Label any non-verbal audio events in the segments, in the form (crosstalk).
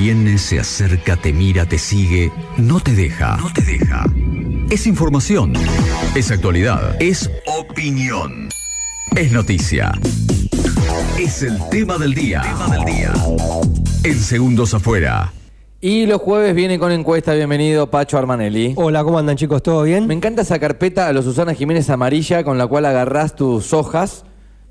Viene, se acerca, te mira, te sigue, no te deja. No te deja. Es información. Es actualidad. Es opinión. Es noticia. Es el tema del día. Tema del día. En segundos afuera. Y los jueves viene con encuesta. Bienvenido, Pacho Armanelli. Hola, ¿cómo andan chicos? ¿Todo bien? Me encanta esa carpeta a los Susana Jiménez amarilla con la cual agarrás tus hojas.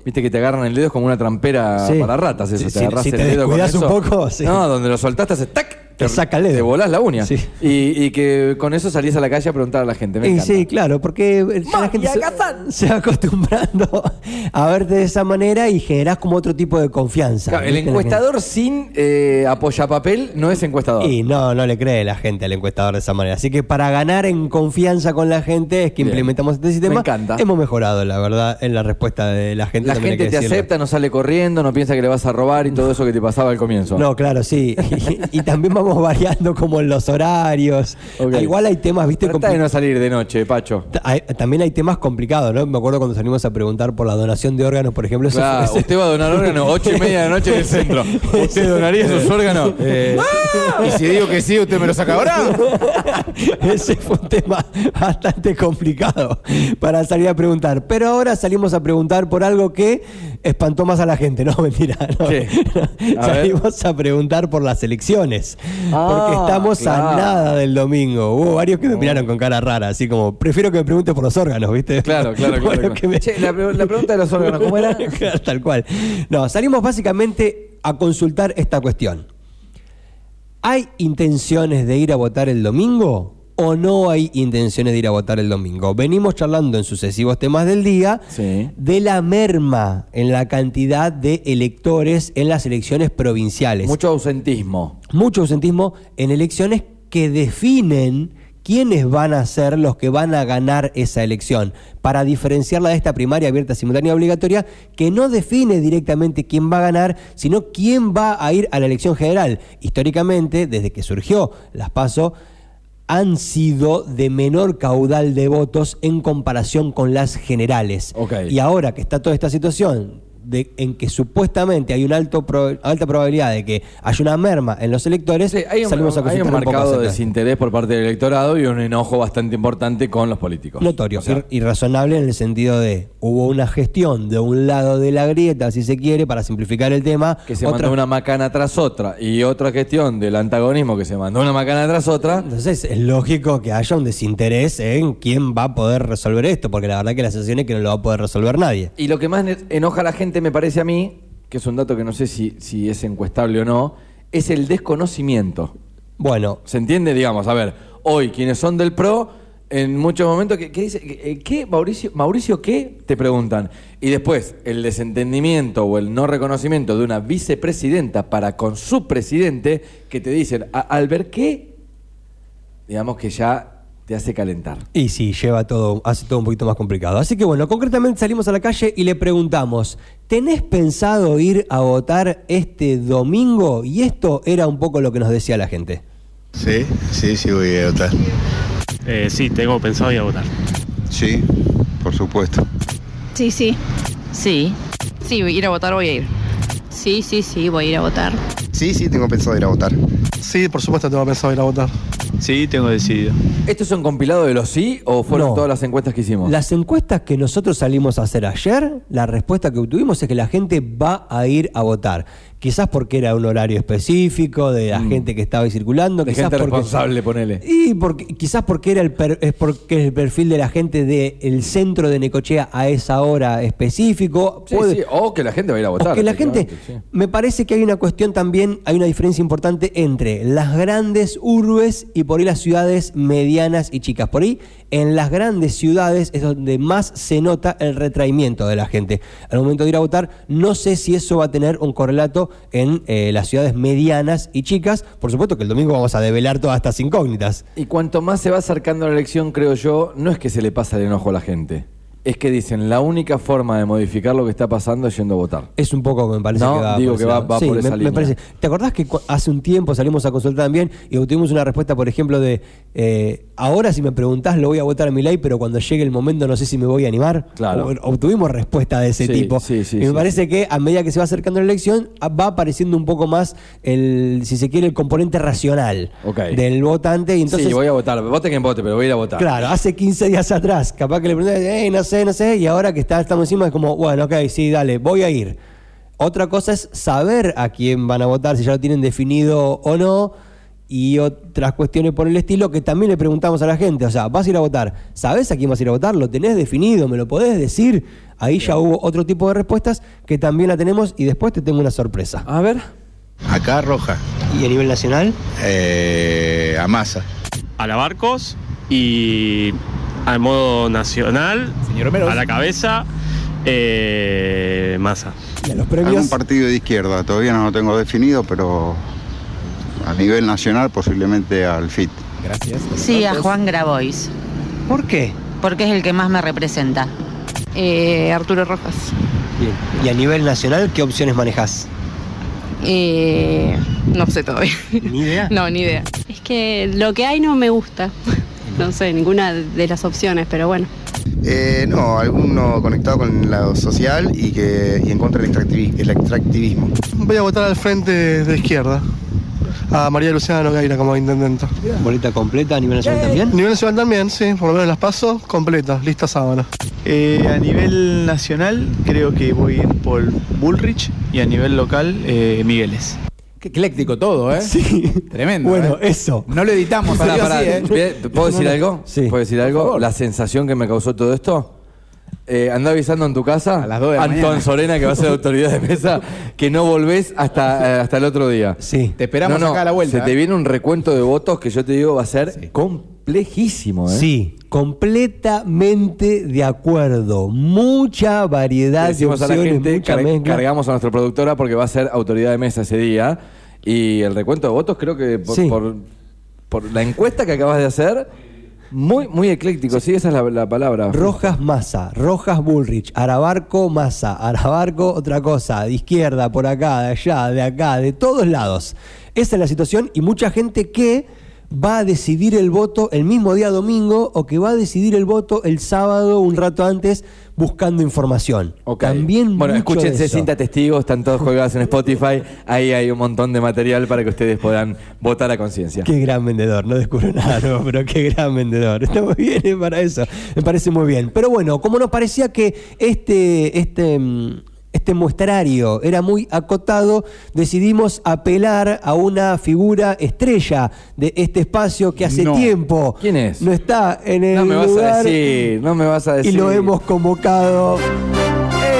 Viste que te agarran el dedo es como una trampera Sí. para ratas, eso. Si- te si- agarrás si el dedo con descuidas un eso. poco, sí. No, donde lo soltaste hace tac. Te saca el dedo. Te volás la uña. Sí. Y, y que con eso salís a la calle a preguntar a la gente. Me Y sí, claro, porque eh, ya la gente se, se va acostumbrando a verte de esa manera y generás como otro tipo de confianza. Claro, el encuestador sin eh, apoyapapel no es encuestador. Y no, no le cree la gente al encuestador de esa manera. Así que para ganar en confianza con la gente es que Bien. implementamos este sistema. Me encanta. Hemos mejorado, la verdad, en la respuesta de la gente. La gente te decirlo. acepta, no sale corriendo, no piensa que le vas a robar y todo eso que te pasaba al comienzo. No, claro, sí. (laughs) Y, y también vamos (laughs) variando como en los horarios. Ah, Igual hay temas, viste, Trata de no salir de noche, Pacho. Hay- también hay temas complicados, ¿no? Me acuerdo cuando salimos a preguntar por la donación de órganos, por ejemplo. eso Claro, fue- usted va a donar órganos ocho y media de la noche en el centro. (laughs) ¿Usted donaría sus (laughs) órganos? ¡Ah! Y si digo que sí, ¿usted me lo saca ahora? Ese fue un tema bastante complicado para salir a preguntar. Pero ahora salimos a preguntar por algo que espantó más a la gente. No, mentira. no. A salimos a preguntar por las elecciones. Ah, porque estamos claro. a nada del domingo. Hubo varios que me miraron con cara rara, así como, prefiero que me pregunte por los órganos, ¿viste? Claro, claro, (laughs) claro. Me- Che, la, pre- la pregunta de los órganos, ¿cómo era? Claro, (laughs) Tal cual. No, salimos básicamente a consultar esta cuestión. ¿Hay intenciones de ir a votar el domingo o no hay intenciones de ir a votar el domingo? Venimos charlando en sucesivos temas del día Sí. de la merma en la cantidad de electores en las elecciones provinciales. Mucho ausentismo. Mucho ausentismo en elecciones que definen quiénes van a ser los que van a ganar esa elección, para diferenciarla de esta primaria abierta, simultánea y obligatoria, que no define directamente quién va a ganar, sino quién va a ir a la elección general. Históricamente, desde que surgió las PASO, han sido de menor caudal de votos en comparación con las generales. Y ahora que está toda esta situación de, en que supuestamente hay una alto pro- alta probabilidad de que haya una merma en los electores, Sí, hay un, salimos a hay un marcado desinterés por parte del electorado y un enojo bastante importante con los políticos. Notorio, O sea, ir- irrazonable en el sentido de hubo una gestión de un lado de la grieta, si se quiere, para simplificar el tema. que se otra- mandó una macana tras otra y otra gestión del antagonismo que se mandó una macana tras otra. Entonces es lógico que haya un desinterés en quién va a poder resolver esto, porque la verdad que la sensación es que no lo va a poder resolver nadie. Y lo que más enoja a la gente, me parece a mí, que es un dato que no sé si, si es encuestable o no, es el desconocimiento. Bueno, ¿Se entiende? Digamos, a ver, hoy quienes son del PRO, en muchos momentos, ¿qué, qué dice? ¿Qué, qué, Mauricio, Mauricio qué? Te preguntan. Y después, el desentendimiento o el no reconocimiento de una vicepresidenta para con su presidente, que te dicen, "A- al ver qué, digamos que ya te hace calentar. Y sí, lleva todo, hace todo un poquito más complicado. Así que bueno, concretamente salimos a la calle y le preguntamos, ¿tenés pensado ir a votar este domingo? Y esto era un poco lo que nos decía la gente. Sí, sí, sí voy a votar. Eh, sí, tengo pensado ir a votar. Sí, por supuesto. Sí, sí. Sí. Sí, ir a votar voy a ir. Sí, sí, sí, voy a ir a votar. Sí, sí, tengo pensado ir a votar. Sí, por supuesto tengo pensado ir a votar. Sí, tengo decidido. ¿Esto es un compilado de los sí o fueron No. todas las encuestas que hicimos? Las encuestas que nosotros salimos a hacer ayer, la respuesta que obtuvimos es que la gente va a ir a votar. Quizás porque era un horario específico de la gente que estaba ahí circulando. Mm. De quizás gente porque- responsable, ponele. Y porque, quizás porque era el per- es porque el perfil de la gente del centro de Necochea a esa hora específico. Sí, Puede- sí, o que la gente va a ir a votar. que la gente, sí. me parece que hay una cuestión también, hay una diferencia importante entre las grandes urbes y por ahí las ciudades medianas y chicas. Por ahí, en las grandes ciudades es donde más se nota el retraimiento de la gente. Al momento de ir a votar, no sé si eso va a tener un correlato en eh, las ciudades medianas y chicas. Por supuesto que el domingo vamos a develar todas estas incógnitas. Y cuanto más se va acercando la elección, creo yo, no es que se le pasa el enojo a la gente. Es que dicen la única forma de modificar lo que está pasando es yendo a votar. Es un poco, me parece No, que va digo por que ese va- lado. va Sí, por me- esa me línea. parece. ¿Te acordás que hace un tiempo salimos a consultar también y obtuvimos una respuesta, por ejemplo, de eh, ahora si me preguntás lo voy a votar a mi ley, pero cuando llegue el momento no sé si me voy a animar? Claro. Obtuvimos respuesta de ese Sí, tipo. sí, sí, y me parece que a medida que se va acercando la elección va apareciendo un poco más el, si se quiere, el componente racional del votante. Y entonces, sí, voy a votar. Vote quien vote, pero voy a ir a votar. Claro, hace 15 días atrás, capaz que le pregunté, "Ey, no sé, no sé, y ahora que está, estamos encima es como, bueno, ok, sí, dale, voy a ir. Otra cosa es saber a quién van a votar, si ya lo tienen definido o no, y otras cuestiones por el estilo que también le preguntamos a la gente, o sea, vas a ir a votar, ¿sabes a quién vas a ir a votar? ¿Lo tenés definido? ¿Me lo podés decir? Ahí ya hubo otro tipo de respuestas que también la tenemos y después te tengo una sorpresa. A ver. Acá roja, ¿Y a nivel nacional? eh, a masa. A la Barcos y al modo nacional, a la cabeza, eh, Massa. ¿Y a los Algún partido de izquierda, todavía no lo tengo definido, pero a nivel nacional posiblemente al FIT. Sí, a Juan Grabois, ¿Por qué? porque es el que más me representa. Eh, Arturo Rojas. Bien. ¿Y a nivel nacional qué opciones manejás? Eh, no sé todavía. Ni idea. (laughs) No, ni idea. Es que lo que hay no me gusta. No sé, ninguna de las opciones, pero bueno. Eh, no, alguno conectado con la social y que y en contra del extractivi- el extractivismo. Voy a votar al frente de izquierda. A María Luciana Nogueira como intendente. ¿Boleta completa a nivel nacional también? Nivel nacional también, sí, por lo menos las paso completas, listas ahora. Eh, a nivel nacional creo que voy a ir por Bullrich y a nivel local eh, Migueles. Qué ecléctico todo, ¿eh? Sí. Tremendo. Bueno, ¿eh? eso. No lo editamos, Pará, pará. así, ¿eh? ¿Puedo decir algo? Sí. ¿Puedo decir algo? La sensación que me causó todo esto. Eh, andá avisando en tu casa, A las dos de la Anton mañana. Sorena, que va a ser autoridad de mesa, que no volvés hasta, eh, hasta el otro día. Sí. Te esperamos No, no, acá a la vuelta. Se te ¿eh? viene un recuento de votos que yo te digo va a ser complejísimo. ¿eh? Sí, completamente de acuerdo. Mucha Le variedad de decimos a la opciones, gente, mucha car- mezcla. cargamos a nuestra productora porque va a ser autoridad de mesa ese día. Y el recuento de votos creo que por, Sí. por, por la encuesta que acabas de hacer, muy, muy ecléctico. Sí, esa es la, la palabra. Rojas Massa, Rojas Bullrich, Arabarco Massa, Arabarco otra cosa, de izquierda, por acá, de allá, de acá, de todos lados. Esa es la situación y mucha gente que va a decidir el voto el mismo día domingo o que va a decidir el voto el sábado un rato antes buscando información. Ok. También bueno, escúchense. Cinta Testigos, están todos colgados en Spotify. Ahí hay un montón de material para que ustedes puedan votar a conciencia. Qué gran vendedor, no descubro nada nuevo, pero qué gran vendedor. Está muy bien para eso, me parece muy bien. Pero bueno, como nos parecía que este, este, mm, este muestrario era muy acotado, decidimos apelar a una figura estrella de este espacio que hace No. tiempo ¿Quién es? no está en el No me vas a lugar decir, no me vas a y lo hemos convocado.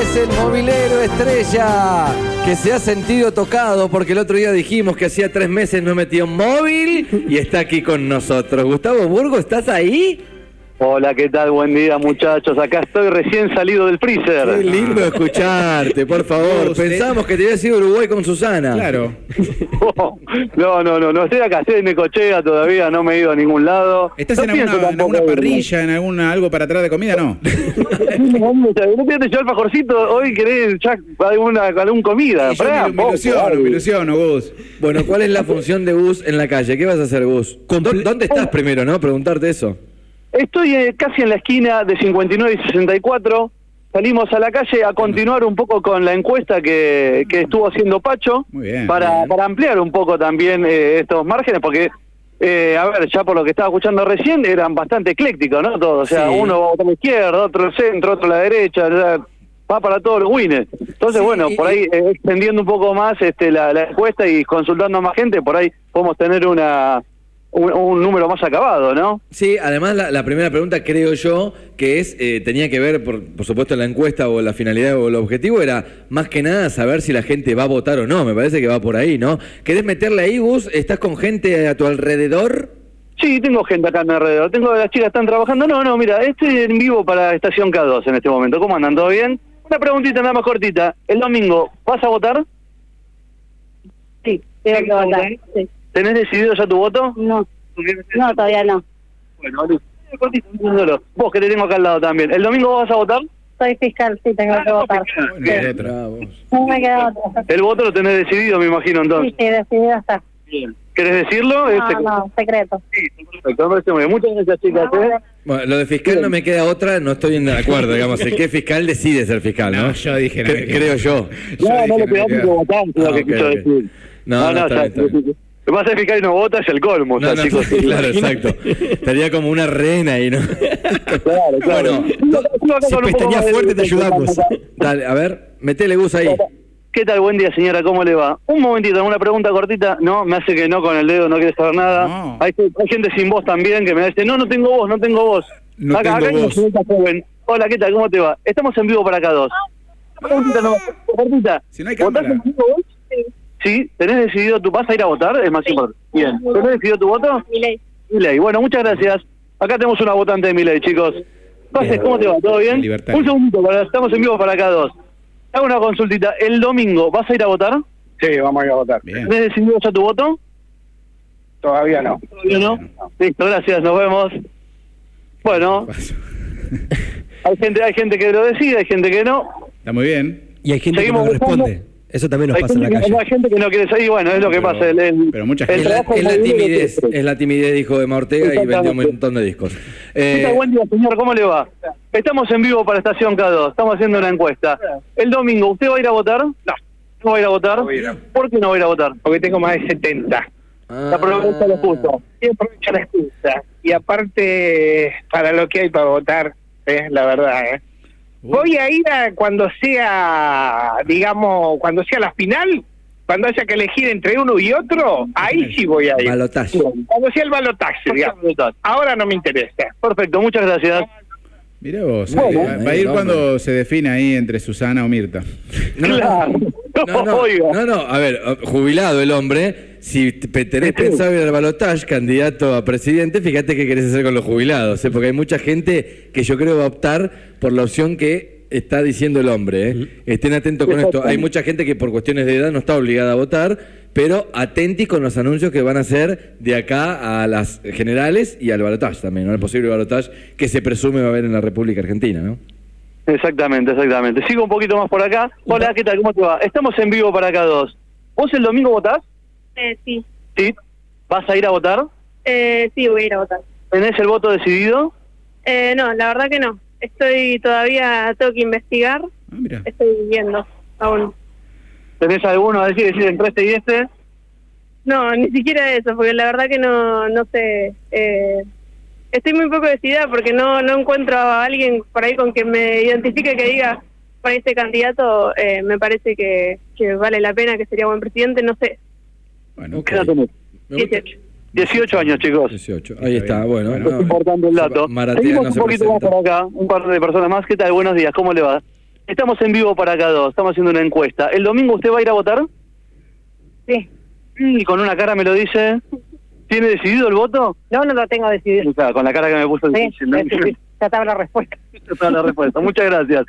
Es el movilero estrella que se ha sentido tocado porque el otro día dijimos que hacía tres meses no metía un móvil y está aquí con nosotros. Gustavo Burgo, ¿estás ahí? Hola, ¿qué tal? Buen día, muchachos. Acá estoy recién salido del freezer. Qué lindo escucharte, por favor. Usted- Pensamos que te habías ido a Uruguay con Susana. Claro. (laughs) No, no, no, no estoy acá, estoy en Necochea todavía, no me he ido a ningún lado. ¿Estás No en pienso alguna, en alguna parrilla, en alguna algo para traer de comida? No. (laughs) No pienso yo alfajorcito, hoy querés ya alguna, algún comida. Yo Pará, me, ilusiono, me ilusiono, Gus. Bueno, ¿cuál es la función de Gus en la calle? ¿Qué vas a hacer, Gus? ¿Dó- ¿Dónde estás primero, no? Preguntarte eso. Estoy eh, casi en la esquina de 59 y 64. Salimos a la calle a continuar un poco con la encuesta que, que estuvo haciendo Pacho bien, para, ampliar un poco también eh, estos márgenes, porque, eh, a ver, ya por lo que estaba escuchando recién, eran bastante eclécticos, ¿no? Todos, o sea, Sí. uno va a la izquierda, otro al centro, otro a la derecha, va para todos los winners. Entonces, Sí, bueno, por ahí eh, extendiendo un poco más este, la, la encuesta y consultando a más gente, por ahí podemos tener una un, un número más acabado, ¿no? Sí, además la, la primera pregunta creo yo que es, eh, tenía que ver, por, por supuesto, la encuesta o la finalidad o el objetivo era más que nada saber si la gente va a votar o no. Me parece que va por ahí, ¿no? ¿Querés meterle ahí, Gus? ¿Estás con gente a tu alrededor? Sí, tengo gente acá a mi alrededor. Tengo las chicas están trabajando. No, no, mira, estoy en vivo para Estación K2 en este momento. ¿Cómo andan? ¿Todo bien? Una preguntita nada más cortita. El domingo, ¿vas a votar? Sí, tengo que votar. Sí. ¿Tenés decidido ya tu voto? No, no, todavía no. Bueno, cortito, entiéndolo. Vos que te tengo acá al lado también. ¿El domingo vos vas a votar? Soy fiscal, sí, tengo que votar. Bueno, otra. No me queda otra. El voto lo tenés decidido, me imagino, Sí, entonces. sí, decidido está. ¿Querés decirlo? Este- No, no, secreto. Perfecto, me parece muy bien. Muchas gracias, chicas. ¿eh? Bueno, lo de fiscal no me queda otra, no estoy de acuerdo, digamos. El que fiscal decide ser fiscal, ¿no? No, yo dije no Cre- creo yo. No, no dije, le no pegamos votar, es lo Ah, que ok, quiso decir. No, no, está ya- bien, está bien. Lo que pasa es que no vota es el colmo, No, ya, no, chicos. (laughs) claro, exacto. Estaría como una rena ahí, ¿no? (laughs) Claro, claro. Bueno, si pestañas fuerte, te ayudamos. Dale, a ver, metele Gus ahí. ¿Qué tal? Buen día, señora. ¿Cómo le va? Un momentito, una pregunta cortita. No, me hace que no con el dedo, no quiere saber nada. No. Hay, hay gente sin voz también que me dice, no, no tengo voz, no tengo voz. No acá, tengo acá hay una voz. joven. Hola, ¿qué tal? ¿Cómo te va? Estamos en vivo para acá dos. Una preguntita nomás, cortita. Si no hay ¿Votás cámara. en vivo vos? Sí. ¿Tenés decidido tu vas a ir a votar? Es más importante. Bien. ¿Tenés decidido tu voto? Milei. Milei. Bueno, muchas gracias. Acá tenemos una votante de Milei, chicos. Pases, ¿cómo te va? ¿Todo bien? Un segundito, para- estamos en vivo para acá dos. Hago una consultita. ¿El domingo vas a ir a votar? Sí, vamos a ir a votar. Bien. ¿Tenés decidido ya tu voto? Todavía no. ¿Todavía no? Listo, gracias, nos vemos. Bueno, hay gente, hay gente que lo decide, hay gente que no. Está muy bien. Y hay gente Seguimos que no buscando. responde. Eso también nos Hay pasa en la calle. hay gente que no quiere salir, bueno, es lo que Pero- pasa. El, el- pero mucha el gente- Es la, es timidez, es la timidez, dijo Emma Ortega, y vendió un montón de discos. ¿Qué Eh? Buen día, señor, ¿cómo le va? Estamos en vivo para Estación K2, estamos haciendo una encuesta. El domingo, ¿usted va a ir a votar? No. ¿No va a ir a votar? a ir. ¿Por qué no va a ir a votar? Porque tengo más de 70. ah, Aprovecha la excusa. Y aprovecho la excusa. Y aparte, para lo que hay para votar, es la verdad, ¿eh? Voy a ir a cuando sea, digamos, cuando sea la final, cuando haya que elegir entre uno y otro, ahí sí voy a ir. Balotaje. Cuando sea el balotaje, digamos. Ahora no me interesa. Perfecto, muchas gracias. Mira vos. Bueno. va, va a ir cuando se define ahí entre Susana o Mirta. Claro. (laughs) (laughs) No, no, Oiga. no, no, a ver, jubilado el hombre, si te- tenés pensado ir al balotaje, candidato a presidente, fíjate qué querés hacer con los jubilados, ¿eh? porque hay mucha gente que yo creo va a optar por la opción que está diciendo el hombre. ¿eh? Estén atentos con esto. Hay mucha gente que por cuestiones de edad no está obligada a votar, pero atentis con los anuncios que van a hacer de acá a las generales y al balotaje también, ¿no? el posible balotaje que se presume va a haber en la República Argentina. ¿no? Exactamente, exactamente. Sigo un poquito más por acá. Hola, ¿qué tal? ¿Cómo te va? Estamos en vivo para acá dos. ¿Vos el domingo votás? Eh, sí. Sí. ¿Vas a ir a votar? Eh, sí, voy a ir a votar. ¿Tenés el voto decidido? Eh, no, la verdad que no. Estoy todavía, tengo que investigar. Ah, mira. Estoy viendo aún. ¿Tenés alguno a decir, decir entre este y este? No, ni siquiera eso, porque la verdad que no, no sé. Eh, estoy muy poco decidida porque no, no encuentro a alguien por ahí con que me identifique que diga, para este candidato eh, me parece que, que vale la pena, que sería buen presidente, no sé. Bueno, gusta- 18. 18 años, chicos. 18. Ahí está, bueno. Bueno, Es importante el dato. Seguimos no un poquito más por acá, un par de personas más. ¿Qué tal? Buenos días, ¿cómo le va? Estamos en vivo para acá dos, estamos haciendo una encuesta. ¿El domingo usted va a ir a votar? Sí. Y con una cara me lo dice. ¿Tiene decidido el voto? No, no lo tengo decidido. Claro, con la cara que me puso Sí, difícil. ¿no? sí, sí, ya estaba la respuesta. (laughs) Es la respuesta. Muchas gracias.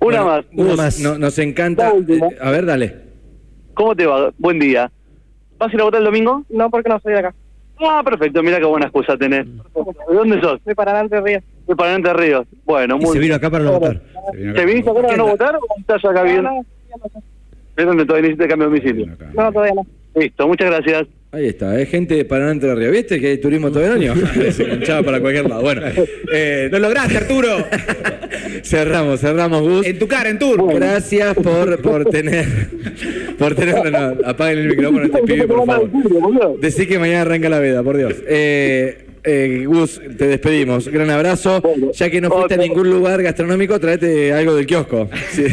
Una Bueno, más. Gus, más. no- nos encanta. Eh, a ver, dale. ¿Cómo te va? Buen día. ¿Vas a ir a votar el domingo? No, porque no soy de acá. Ah, perfecto. Mira qué buena excusa tenés. ¿De dónde sos? Soy para adelante Ríos. De Parante Ríos. Bueno, Y muy se vino acá para no votar. Se vino ¿Te acá. viniste acá a no votar o estás acá bien? ¿Es donde todavía necesitas cambio de domicilio? No, todavía no. Listo, muchas gracias. Ahí está, es gente de Paraná Entre Ríos. ¿Viste que hay turismo todo el año? (laughs) (laughs) Se enganchaba para cualquier lado. Bueno, eh, ¡Lo lograste, Arturo! (laughs) cerramos, cerramos, Gus. en tu cara, en tour. Gracias por, por tener. Por tener. No, apaguen el micrófono a este pibe, por favor. Decí que mañana arranca la veda, por Dios. Eh, eh, Gus, te despedimos. Gran abrazo. Ya que no fuiste a ningún lugar gastronómico, traete algo del kiosco. (laughs) Sí.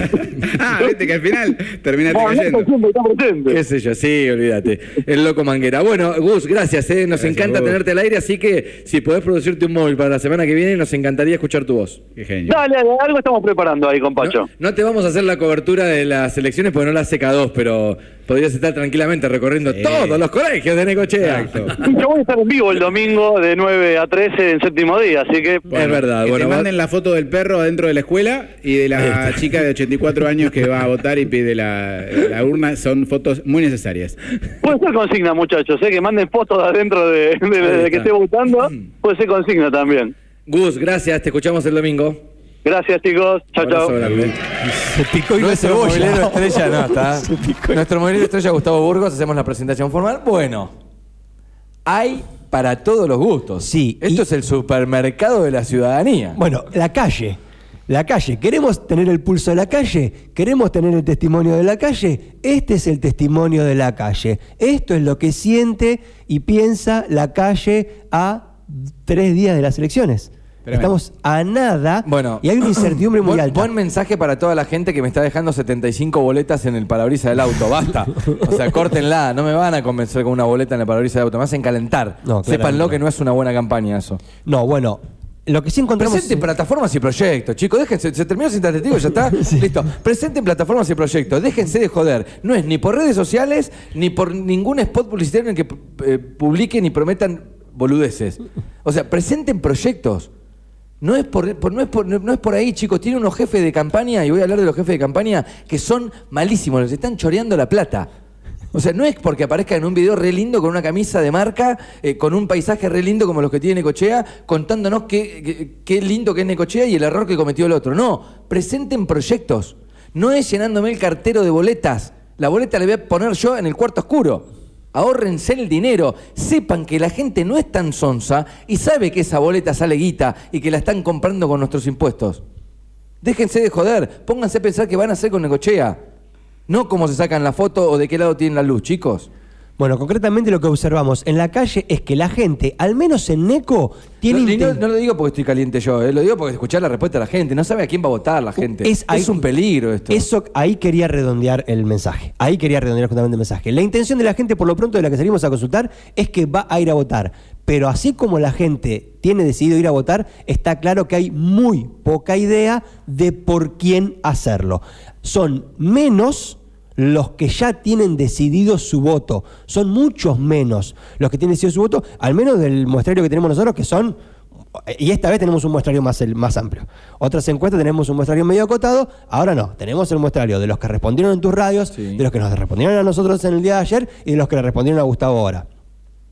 Ah, viste que al final terminaste cayendo. siempre está presente. ¿Qué sé yo? Sí, olvídate. El loco manguera. Bueno, Gus, gracias. eh. Nos Gracias, encanta Gus. tenerte al aire, así que si podés producirte un móvil para la semana que viene, nos encantaría escuchar tu voz. Qué genio. Dale, dale, algo estamos preparando ahí con Pacho. No, no te vamos a hacer la cobertura de las elecciones porque no la hace K2, pero podrías estar tranquilamente recorriendo Sí. todos los colegios de Necochea. Exacto. Yo voy a estar en vivo el domingo de 9 a 13 en séptimo día, así que... es verdad. Que Bueno, te manden la foto del perro adentro de la escuela y de la chica de 84 años que va a votar y pide la, la urna. Son fotos muy necesarias. Puede ser consigna, muchachos, ¿eh? que manden fotos de adentro de, de- de que esté votando. Puede ser consigna también. Gus, gracias, te escuchamos el domingo. Gracias, chicos. Chao, chao. Se picó y no es Nuestro cebolla. movilero estrella, no, está. (laughs) Nuestro movilero estrella, Gustavo Burgos, hacemos la presentación formal. Bueno, hay para todos los gustos. Sí, Esto y- es el supermercado de la ciudadanía. Bueno, la calle. La calle. ¿Queremos tener el pulso de la calle? ¿Queremos tener el testimonio de la calle? Este es el testimonio de la calle. Esto es lo que siente y piensa la calle a tres días de las elecciones. Tremendo. Estamos a nada Bueno, y hay una incertidumbre (coughs) muy buen, alta. buen mensaje para toda la gente que me está dejando 75 boletas en el parabrisas del auto. Basta. O sea, (laughs) córtenla. No me van a convencer con una boleta en el parabrisas del auto. Me hacen calentar. No, Sépanlo no. que no es una buena campaña eso. No, bueno, lo que sí encontramos... Presenten plataformas y proyectos, chicos. Déjense, se terminó sin testigo, ya está. (laughs) Listo. Presenten plataformas y proyectos. Déjense de joder. No es ni por redes sociales, ni por ningún spot publicitario en el que eh, publiquen y prometan boludeces. O sea, presenten proyectos. No es por, no, es por, no es por ahí, chicos. Tienen unos jefes de campaña, y voy a hablar de los jefes de campaña, que son malísimos, les están choreando la plata. O sea, no es porque aparezca en un video re lindo con una camisa de marca, eh, con un paisaje re lindo como los que tiene Necochea, contándonos qué, qué- qué lindo que es Necochea y el error que cometió el otro. No, presenten proyectos. No es llenándome el cartero de boletas. La boleta la voy a poner yo en el cuarto oscuro. Ahórrense el dinero, sepan que la gente no es tan sonsa y sabe que esa boleta sale guita y que la están comprando con nuestros impuestos. Déjense de joder, pónganse a pensar que van a hacer con Necochea. No cómo se sacan la foto o de qué lado tienen la luz, chicos. Bueno, concretamente lo que observamos en la calle es que la gente, al menos en Neco, tiene... no, no- lo digo porque estoy caliente yo, eh, lo digo porque escuchar la respuesta de la gente. No sabe a quién va a votar la gente. Es Es, un peligro esto. Eso, ahí quería redondear el mensaje. Ahí quería redondear justamente el mensaje. La intención de la gente, por lo pronto, de la que salimos a consultar, es que va a ir a votar. Pero así como la gente tiene decidido ir a votar, está claro que hay muy poca idea de por quién hacerlo. Son menos los que ya tienen decidido su voto. Son muchos menos los que tienen decidido su voto, al menos del muestrario que tenemos nosotros, que son y esta vez tenemos un muestrario más, el- más amplio. Otras encuestas tenemos un muestrario medio acotado, ahora no, tenemos el muestrario de los que respondieron en tus radios, de los que nos respondieron a nosotros en el día de ayer y de los que le respondieron a Gustavo ahora.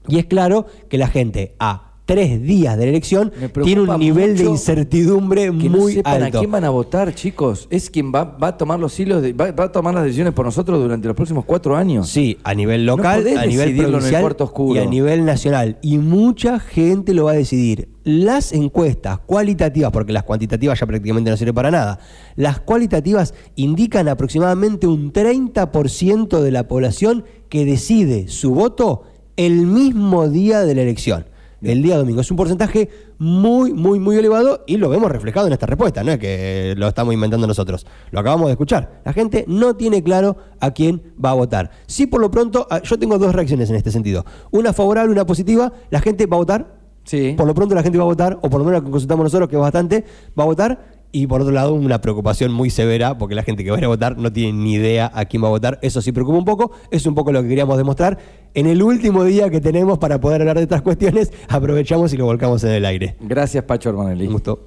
Y es claro que la gente a tres días de la elección tiene un nivel de incertidumbre que no muy sepan alto. a quién van a votar, chicos. Es quien va, va a tomar los hilos, de- va, va a tomar las decisiones por nosotros durante los próximos cuatro años. Sí, a nivel local, a nivel provincial y a nivel nacional. Y mucha gente lo va a decidir. Las encuestas cualitativas, porque las cuantitativas ya prácticamente no sirven para nada, las cualitativas indican aproximadamente un 30% de la población que decide su voto el mismo día de la elección. El día domingo. Es un porcentaje muy, muy, muy elevado y lo vemos reflejado en esta respuesta. No es que lo estamos inventando nosotros. Lo acabamos de escuchar. La gente no tiene claro a quién va a votar. Sí, por lo pronto, ah, yo tengo dos reacciones en este sentido. Una favorable, una positiva. La gente va a votar. Sí. Por lo pronto la gente va a votar, o por lo menos lo que consultamos nosotros, que es bastante, va a votar. Y por otro lado, una preocupación muy severa, porque la gente que va a ir a votar no tiene ni idea a quién va a votar. Eso sí preocupa un poco. Es un poco lo que queríamos demostrar. En el último día que tenemos para poder hablar de estas cuestiones, (laughs) aprovechamos y lo volcamos en el aire. Gracias, Pacho Armanelli. Un gusto.